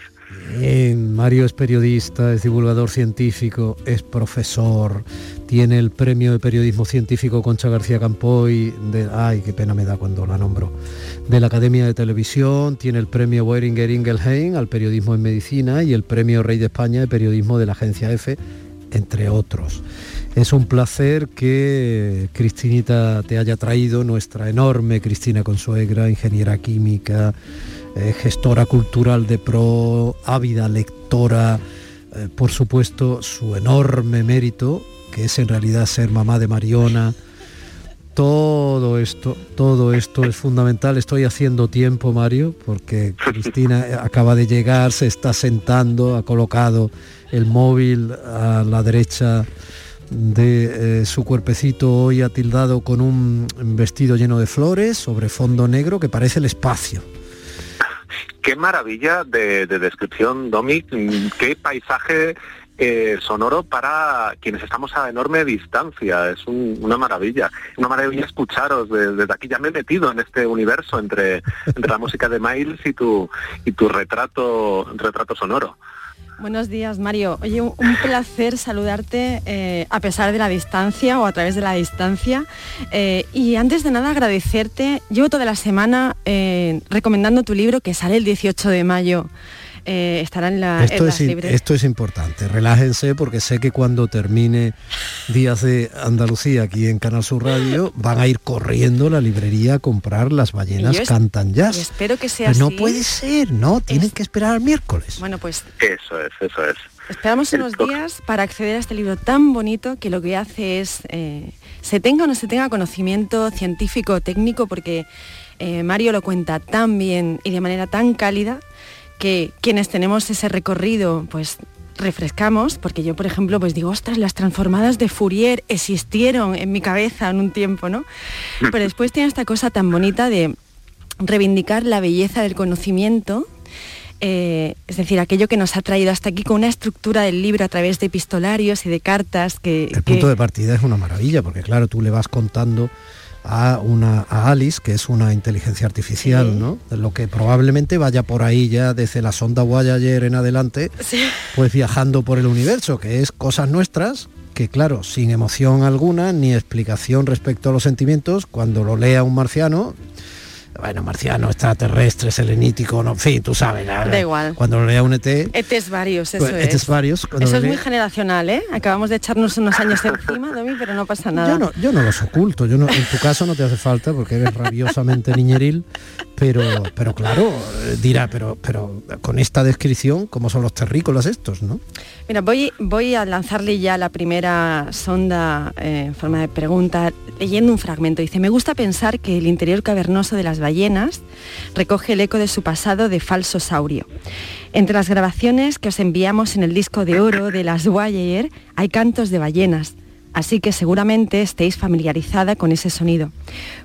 Bien, Mario es periodista, es divulgador científico, es profesor, tiene el premio de periodismo científico Concha García Campoy, de, ay, qué pena me da cuando la nombro, de la Academia de Televisión, tiene el premio Weringer Ingelheim al periodismo en medicina y el premio Rey de España de periodismo de la Agencia EFE, entre otros. Es un placer que Cristinita te haya traído, nuestra enorme Cristina Consuegra, ingeniera química, eh, gestora cultural de pro, ávida lectora, eh, por supuesto su enorme mérito, que es en realidad ser mamá de Mariona. Todo esto, todo esto es fundamental. Estoy haciendo tiempo, Mario, porque Cristina acaba de llegar, se está sentando, ha colocado el móvil a la derecha de eh, su cuerpecito hoy atildado con un vestido lleno de flores sobre fondo negro que parece el espacio. Qué maravilla de, de descripción, Domi, qué paisaje eh, sonoro para quienes estamos a enorme distancia. Es una maravilla. Una maravilla escucharos. Desde, aquí ya me he metido en este universo entre, entre la música de Miles y tu, y tu retrato, retrato sonoro. Buenos días, Mario. Oye, un, placer saludarte eh, a pesar de la distancia o a través de la distancia. Eh, y antes de nada, agradecerte. Llevo toda la semana eh, recomendando tu libro que sale el 18 de mayo. Estará en, la, esto, es, esto es importante, relájense porque sé que cuando termine Días de Andalucía aquí en Canal Sur Radio van a ir corriendo a la librería a comprar Las ballenas cantan jazz. espero que sea No puede ser, no, tienen que esperar al miércoles. Bueno, pues... Eso es, eso es. Esperamos unos días para acceder a este libro tan bonito que lo que hace es, eh, se tenga o no se tenga conocimiento científico o técnico, porque eh, Mario lo cuenta tan bien y de manera tan cálida que quienes tenemos ese recorrido, pues refrescamos, porque yo, por ejemplo, pues digo, ostras, las transformadas de Fourier existieron en mi cabeza en un tiempo, ¿no? Pero después tiene esta cosa tan bonita de reivindicar la belleza del conocimiento, eh, es decir, aquello que nos ha traído hasta aquí con una estructura del libro a través de epistolarios y de cartas que... El punto de partida es una maravilla, porque claro, tú le vas contando a, una, a Alice, que es una inteligencia artificial, ¿no? Lo que probablemente vaya por ahí ya desde la sonda Voyager en adelante, pues viajando por el universo, que es cosas nuestras, que claro, sin emoción alguna ni explicación respecto a los sentimientos, cuando lo lea un marciano, bueno, marciano, extraterrestre, selenítico, no, en fin, tú sabes. Da igual. Cuando lo lea un ET... ETs varios, eso pues, es. varios. Eso es muy generacional, ¿eh? Acabamos de echarnos unos años encima, pero no pasa nada. Yo no, yo no los oculto, yo no, en tu caso no te hace falta porque eres rabiosamente niñeril, pero, pero claro, dirá, pero, pero con esta descripción, ¿cómo son los terrícolas estos, no? Mira, voy, voy a lanzarle ya la primera sonda eh, en forma de pregunta, leyendo un fragmento. Dice, me gusta pensar que el interior cavernoso de las ballenas recoge el eco de su pasado de falso saurio. Entre las grabaciones que os enviamos en el disco de oro de las Voyager hay cantos de ballenas, así que seguramente estéis familiarizada con ese sonido.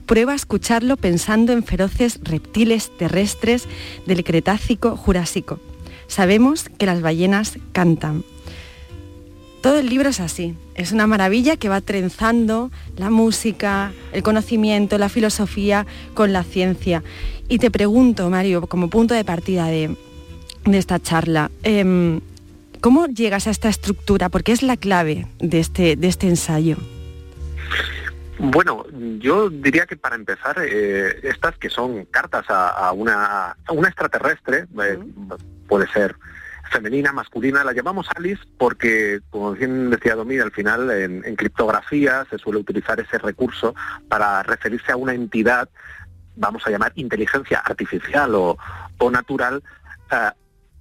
Prueba a escucharlo pensando en feroces reptiles terrestres del Cretácico Jurásico. Sabemos que las ballenas cantan. Todo el libro es así, es una maravilla que va trenzando la música, el conocimiento, la filosofía con la ciencia. Y te pregunto, Mario, como punto de partida de, esta charla, em, ¿cómo llegas a esta estructura? Porque es la clave de este, de este ensayo. Bueno, yo diría que para empezar, eh, estas que son cartas a, una, una, extraterrestre, eh, puede ser femenina, masculina, la llamamos Alice porque, como bien decía Domi, al final en, criptografía se suele utilizar ese recurso para referirse a una entidad, vamos a llamar inteligencia artificial o, natural, eh,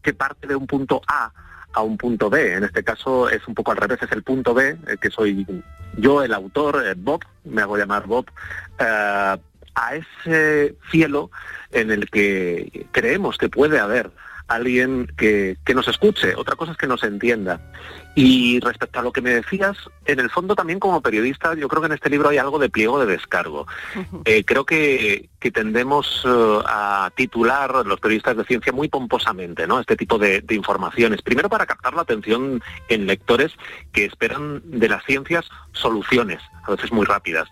que parte de un punto A a un punto B. En este caso es un poco al revés, es el punto B, eh, que soy yo, el autor, eh, Bob, me hago llamar Bob, a ese cielo en el que creemos que puede haber alguien que, nos escuche, otra cosa es que nos entienda. Y respecto a lo que me decías, en el fondo también como periodista, yo creo que en este libro hay algo de pliego de descargo. Eh, creo que, tendemos eh, a titular los periodistas de ciencia muy pomposamente, ¿no? Este tipo de, de informaciones. Primero para captar la atención en lectores que esperan de las ciencias soluciones, a veces muy rápidas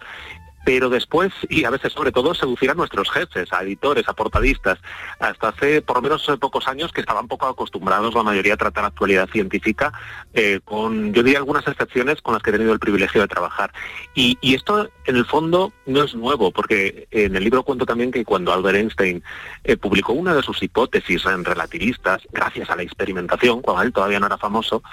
pero después, y a veces sobre todo, seducir a nuestros jefes, a editores, a portadistas. Hasta hace por lo menos pocos años que estaban poco acostumbrados la mayoría a tratar actualidad científica, eh, con, yo diría, algunas excepciones con las que he tenido el privilegio de trabajar. Y, esto, en el fondo, no es nuevo, porque en el libro cuento también que cuando Albert Einstein eh, publicó una de sus hipótesis en relativistas, gracias a la experimentación, cuando él todavía no era famoso,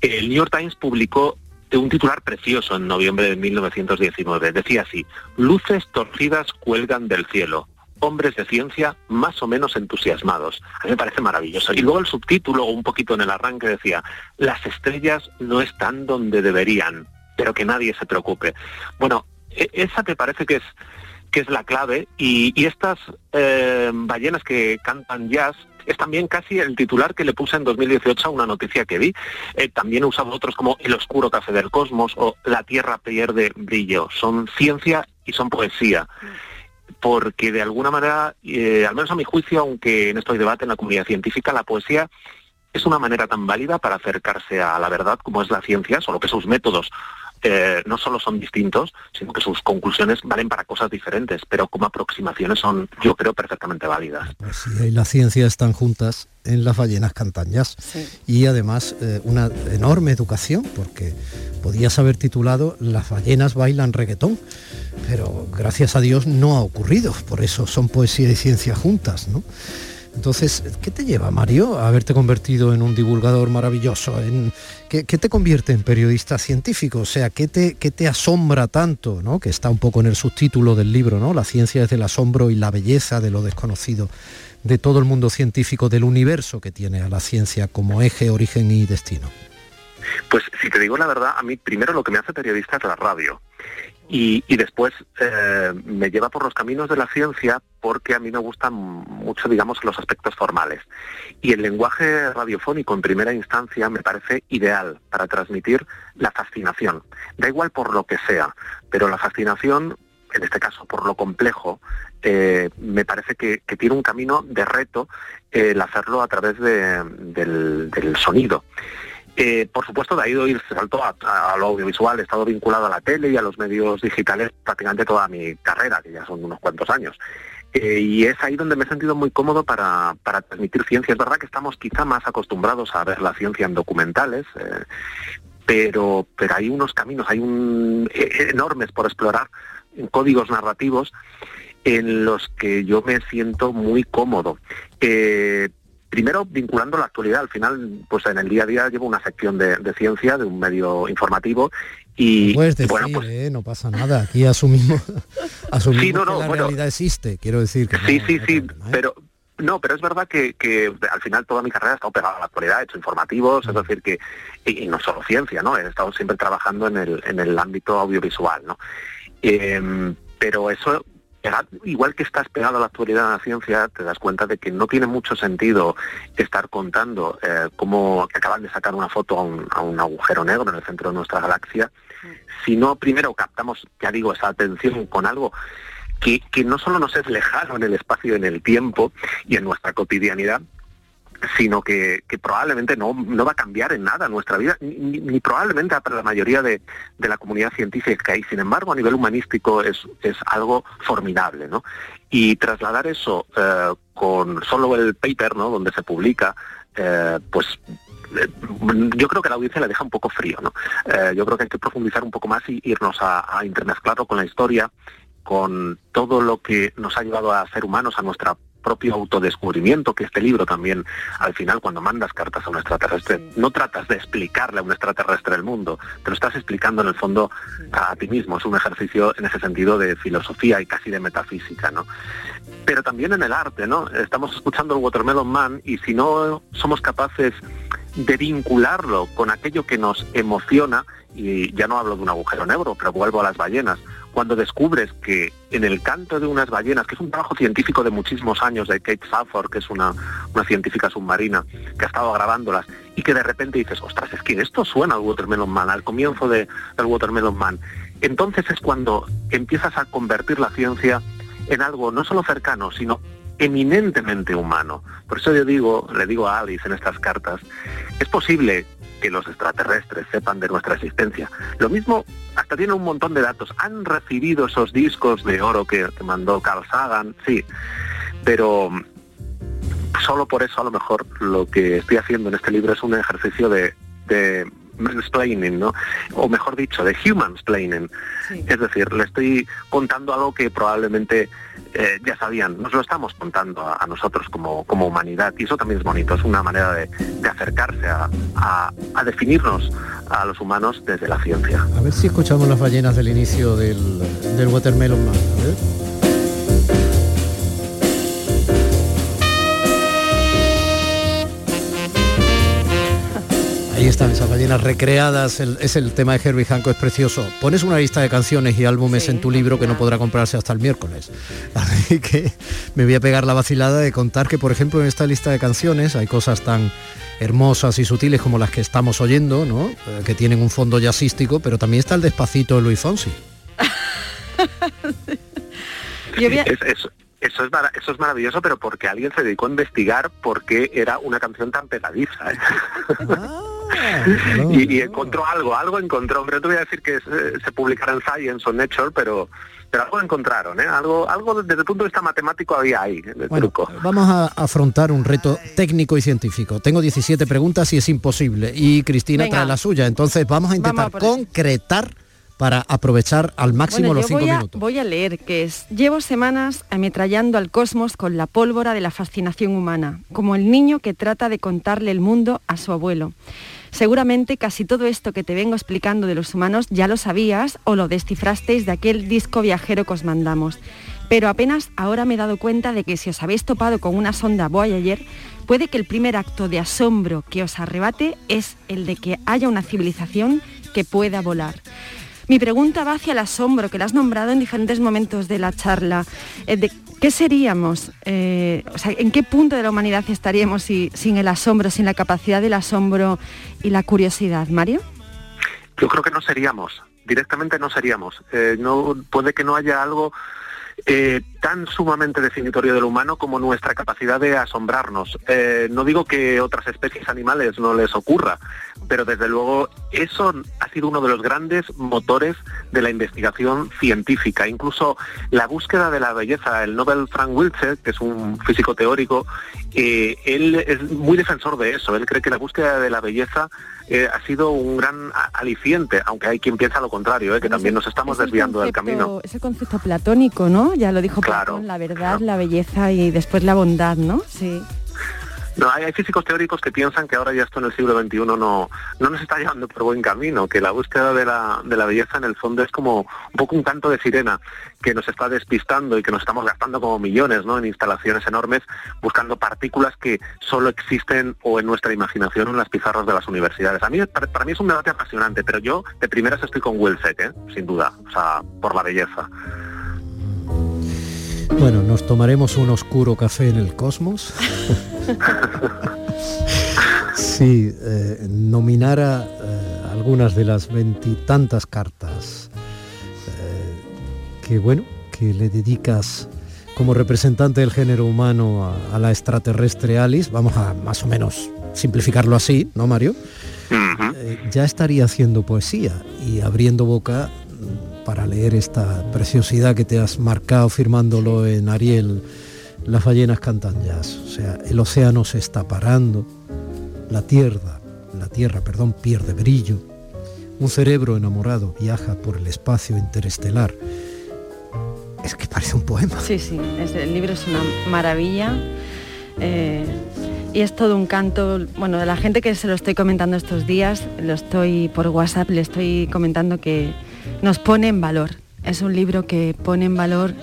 el New York Times publicó un titular precioso en noviembre de 1919. Decía así, luces torcidas cuelgan del cielo, hombres de ciencia más o menos entusiasmados. A mí me parece maravilloso. Y luego el subtítulo, un poquito en el arranque, decía, las estrellas no están donde deberían, pero que nadie se preocupe. Bueno, e-, esa te parece que es que es la clave y, estas eh, ballenas que cantan jazz es también casi el titular que le puse en 2018 a una noticia que vi. Eh, también he usado otros como El oscuro café del cosmos o La tierra pierde brillo. Son ciencia y son poesía. Porque de alguna manera, eh, al menos a mi juicio, aunque en esto hay debate en la comunidad científica, la poesía es una manera tan válida para acercarse a la verdad como es la ciencia, solo que sus métodos eh, no solo son distintos, sino que sus conclusiones valen para cosas diferentes, pero como aproximaciones son, yo creo, perfectamente válidas. Pues sí, y la ciencia están juntas en las ballenas cantañas y además eh, una enorme educación, porque podías haber titulado Las ballenas bailan reggaetón, pero gracias a Dios no ha ocurrido, por eso son poesía y ciencia juntas, ¿no? Entonces, ¿qué te lleva, Mario, a haberte convertido en un divulgador maravilloso? En, ¿qué, te convierte en periodista científico? O sea, ¿qué te, asombra tanto? ¿no? Que está un poco en el subtítulo del libro, ¿no? La ciencia es del asombro y la belleza de lo desconocido de todo el mundo científico, del universo que tiene a la ciencia como eje, origen y destino. Pues si te digo la verdad, a mí primero lo que me hace periodista es la radio. Y, y después eh, me lleva por los caminos de la ciencia porque a mí me gustan mucho, digamos, los aspectos formales. Y el lenguaje radiofónico en primera instancia me parece ideal para transmitir la fascinación. Da igual por lo que sea, pero la fascinación, en este caso por lo complejo, eh, me parece que, tiene un camino de reto el hacerlo a través de, del, del sonido. Eh, por supuesto, de ahí doy el salto a, a, lo audiovisual. He estado vinculado a la tele y a los medios digitales prácticamente toda mi carrera, que ya son unos cuantos años. Eh, y es ahí donde me he sentido muy cómodo para, transmitir ciencia. Es verdad que estamos quizá más acostumbrados a ver la ciencia en documentales, eh, pero, pero hay unos caminos, hay un, enormes por explorar, códigos narrativos en los que yo me siento muy cómodo. Primero vinculando la actualidad, al final, pues en el día a día llevo una sección de, de ciencia, de un medio informativo, y, puedes decir, bueno, pues, eh, no pasa nada, aquí asumimos, asumimos sí, no, no, que la bueno, realidad existe, quiero decir que Sí, no, sí, sí, problema, ¿eh? pero no, pero es verdad que, que, al final toda mi carrera ha estado pegada a la actualidad, he hecho informativos, es decir, que, y, y, no solo ciencia, ¿no? He estado siempre trabajando en el, en el ámbito audiovisual, ¿no? Eh, pero eso igual que estás pegado a la actualidad de la ciencia, te das cuenta de que no tiene mucho sentido estar contando eh, cómo acaban de sacar una foto a un, a un, agujero negro en el centro de nuestra galaxia, si no primero captamos, ya digo, esa atención con algo que, que no solo nos es lejano en el espacio y en el tiempo y en nuestra cotidianidad, sino que, que, probablemente no, no va a cambiar en nada nuestra vida, ni, ni probablemente para la mayoría de, de, la comunidad científica y sin embargo a nivel humanístico es, es algo formidable. ¿no? Y trasladar eso eh, con solo el paper ¿no? donde se publica, eh, pues eh, yo creo que la audiencia le deja un poco frío. ¿no? Yo creo que hay que profundizar un poco más y irnos a, a intermezclarlo con la historia, con todo lo que nos ha llevado a ser humanos, a nuestra propio autodescubrimiento, que este libro también, al final, cuando mandas cartas a un extraterrestre, no tratas de explicarle a un extraterrestre el mundo, te lo estás explicando en el fondo a, a ti mismo. Es un ejercicio en ese sentido de filosofía y casi de metafísica, ¿no? Pero también en el arte, ¿no? Estamos escuchando el Watermelon Man y si no somos capaces de vincularlo con aquello que nos emociona, y ya no hablo de un agujero negro, pero vuelvo a las ballenas, cuando descubres que en el canto de unas ballenas, que es un trabajo científico de muchísimos años de Kate Safford, que es una, una científica submarina que ha estado grabándolas, y que de repente dices, ostras, es que esto suena al Watermelon Man, al comienzo de, del Watermelon Man. Entonces es cuando empiezas a convertir la ciencia en algo no solo cercano, sino eminentemente humano. Por eso yo digo, le digo a Alice en estas cartas, es posible que los extraterrestres sepan de nuestra existencia. Lo mismo, hasta tiene un montón de datos. Han recibido esos discos de oro que, que mandó Carl Sagan, sí, pero solo por eso a lo mejor lo que estoy haciendo en este libro es un ejercicio de mansplaining, ¿no? O mejor dicho, de humansplaining. Sí. Es decir, le estoy contando algo que probablemente eh, ya sabían, nos lo estamos contando a, a, nosotros como, como humanidad y eso también es bonito, es una manera de, de acercarse a, a, a, definirnos a los humanos desde la ciencia. A ver si escuchamos las ballenas del inicio del, del Watermelon Man. A ver. Ahí están esas ballenas recreadas, el, es el tema de Herbie Hancock, es precioso. Pones una lista de canciones y álbumes sí, en tu libro que no podrá comprarse hasta el miércoles. Así que me voy a pegar la vacilada de contar que, por ejemplo, en esta lista de canciones hay cosas tan hermosas y sutiles como las que estamos oyendo, ¿no? Eh, que tienen un fondo jazzístico, pero también está el despacito de Luis Fonsi. Yo es, es, Eso es, eso es maravilloso, pero porque alguien se dedicó a investigar por qué era una canción tan pegadiza. ¿eh? y, y encontró algo, algo encontró. Hombre, no te voy a decir que se, se publicara en Science o Nature, pero, pero algo encontraron, ¿eh? Algo, algo desde el punto de vista matemático había ahí, de Bueno, truco. vamos a afrontar un reto técnico y científico. Tengo 17 preguntas y es imposible. Y Cristina Venga. trae la suya. Entonces vamos a intentar Vamos a por eso. concretar para aprovechar al máximo Bueno, los cinco voy a, minutos. voy a leer que es, llevo semanas ametrallando al cosmos con la pólvora de la fascinación humana, como el niño que trata de contarle el mundo a su abuelo. Seguramente casi todo esto que te vengo explicando de los humanos ya lo sabías o lo descifrasteis de aquel disco viajero que os mandamos. Pero apenas ahora me he dado cuenta de que si os habéis topado con una sonda Voyager, puede que el primer acto de asombro que os arrebate es el de que haya una civilización que pueda volar. Mi pregunta va hacia el asombro, que la has nombrado en diferentes momentos de la charla. Eh, ¿Qué seríamos? Eh, o sea, ¿En qué punto de la humanidad estaríamos si- sin el asombro, sin la capacidad del asombro y la curiosidad? Mario. Yo creo que no seríamos, directamente no seríamos. Eh, no puede que no haya algo eh, tan sumamente definitorio del humano como nuestra capacidad de asombrarnos. Eh, no digo que otras especies animales no les ocurra, pero desde luego eso ha sido uno de los grandes motores de la investigación científica. Incluso la búsqueda de la belleza, el Nobel Frank Wilczek, que es un físico teórico, eh, él es muy defensor de eso. Él cree que la búsqueda de la belleza eh, ha sido un gran aliciente, aunque hay quien piensa lo contrario, eh, que también nos estamos desviando del camino. Es el concepto platónico, ¿no? Ya lo dijo Claro, Platón, la verdad, la belleza y después la bondad, ¿no? Sí. No, hay, físicos teóricos que piensan que ahora ya esto en el siglo XXI no, no nos está llevando por buen camino, que la búsqueda de la, de la belleza en el fondo es como un poco un canto de sirena que nos está despistando y que nos estamos gastando como millones ¿no? en instalaciones enormes buscando partículas que solo existen o en nuestra imaginación o en las pizarras de las universidades. A mí, para, mí es un debate apasionante, pero yo de primeras estoy con Wilczek, ¿eh? sin duda, o sea, por la belleza. Bueno, nos tomaremos un oscuro café en el cosmos. si eh, nominara eh, algunas de las veintitantas cartas eh, que bueno, que le dedicas como representante del género humano a, a la extraterrestre Alice, vamos a más o menos simplificarlo así, ¿no, Mario? Eh, ya estaría haciendo poesía y abriendo boca para leer esta preciosidad que te has marcado firmándolo en Ariel, las ballenas cantan jazz. O sea, el océano se está parando, la tierra, la tierra, perdón, pierde brillo, un cerebro enamorado viaja por el espacio interestelar. Es que parece un poema. Sí, sí, el libro es una maravilla. eh, y es todo un canto, bueno, de la gente que se lo estoy comentando estos días, lo estoy por WhatsApp, le estoy comentando que nos pone en valor. Es un libro que pone en valor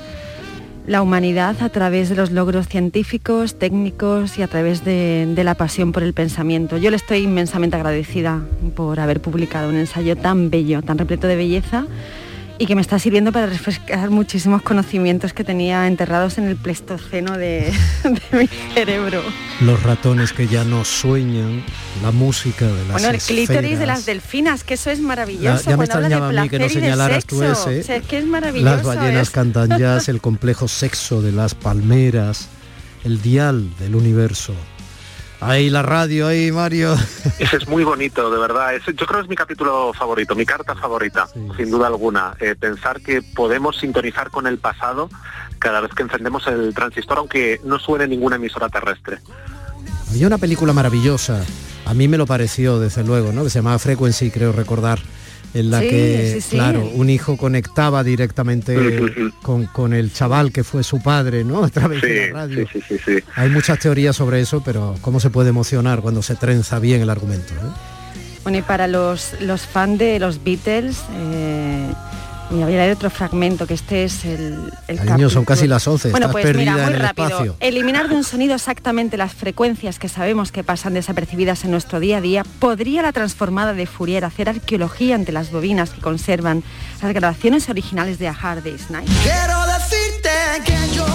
la humanidad a través de los logros científicos, técnicos y a través de, la pasión por el pensamiento. Yo le estoy inmensamente agradecida por haber publicado un ensayo tan bello, tan repleto de belleza y que me está sirviendo para refrescar muchísimos conocimientos que tenía enterrados en el pleistoceno de, de mi cerebro. Los ratones que ya no sueñan, la música de las bueno, el clítoris de las delfinas, que eso es maravilloso. Ya- ya me extrañaba a mí que no señalaras tú ese. O sea, es que es maravilloso. Las ballenas es- cantan jazz, el complejo sexo de las palmeras, el dial del universo. Ahí la radio, ahí Mario. Ese es muy bonito, de verdad. Ese- yo creo que es mi capítulo favorito, mi carta favorita, sin duda alguna. Eh, pensar que podemos sintonizar con el pasado cada vez que encendemos el transistor, aunque no suene ninguna emisora terrestre. Había una película maravillosa, a mí me lo pareció desde luego, ¿no? Que se llamaba Frequency, creo recordar, en la Sí, que, sí, sí. claro, un hijo conectaba directamente con, con el chaval que fue su padre, ¿no? A través de la radio. sí, sí, sí, sí. Hay muchas teorías sobre eso, pero cómo se puede emocionar cuando se trenza bien el argumento. ¿eh? Bueno, y para los, los fans de los Beatles, eh, mira, voy a leer otro fragmento, que este es el, el Cariño, son casi las 11, Bueno, estás pues perdida mira, muy en el rápido. espacio. Eliminar de un sonido exactamente las frecuencias que sabemos que pasan desapercibidas en nuestro día a día, ¿podría la transformada de Fourier hacer arqueología ante las bobinas que conservan las grabaciones originales de A Hard Day's Night? Quiero decirte que yo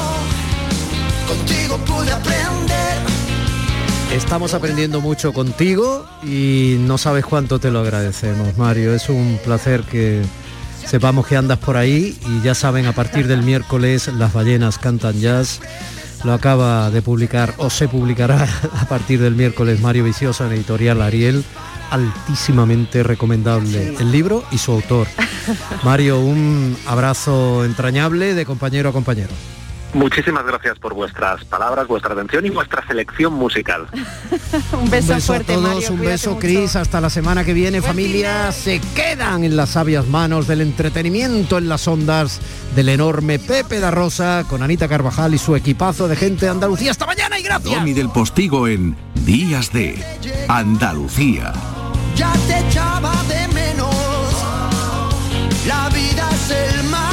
contigo pude aprender. Estamos aprendiendo mucho contigo y no sabes cuánto te lo agradecemos, Mario. Es un placer que sepamos que andas por ahí y ya saben, a partir del miércoles las ballenas cantan jazz. Lo acaba de publicar o se publicará a partir del miércoles Mario Vicioso en editorial Ariel. Altísimamente recomendable el libro y su autor. Mario, un abrazo entrañable de compañero a compañero. Muchísimas gracias por vuestras palabras, vuestra atención y vuestra selección musical. un beso, fuerte, a todos, Mario, un beso. Cris. Hasta la semana que viene, familia. Se quedan en las sabias manos del entretenimiento en las ondas del enorme Pepe da Rosa con Anita Carvajal y su equipazo de gente de Andalucía. Hasta mañana y gracias. Tommy del Postigo en Días de Andalucía. ya te echaba de menos. La vida es el mar.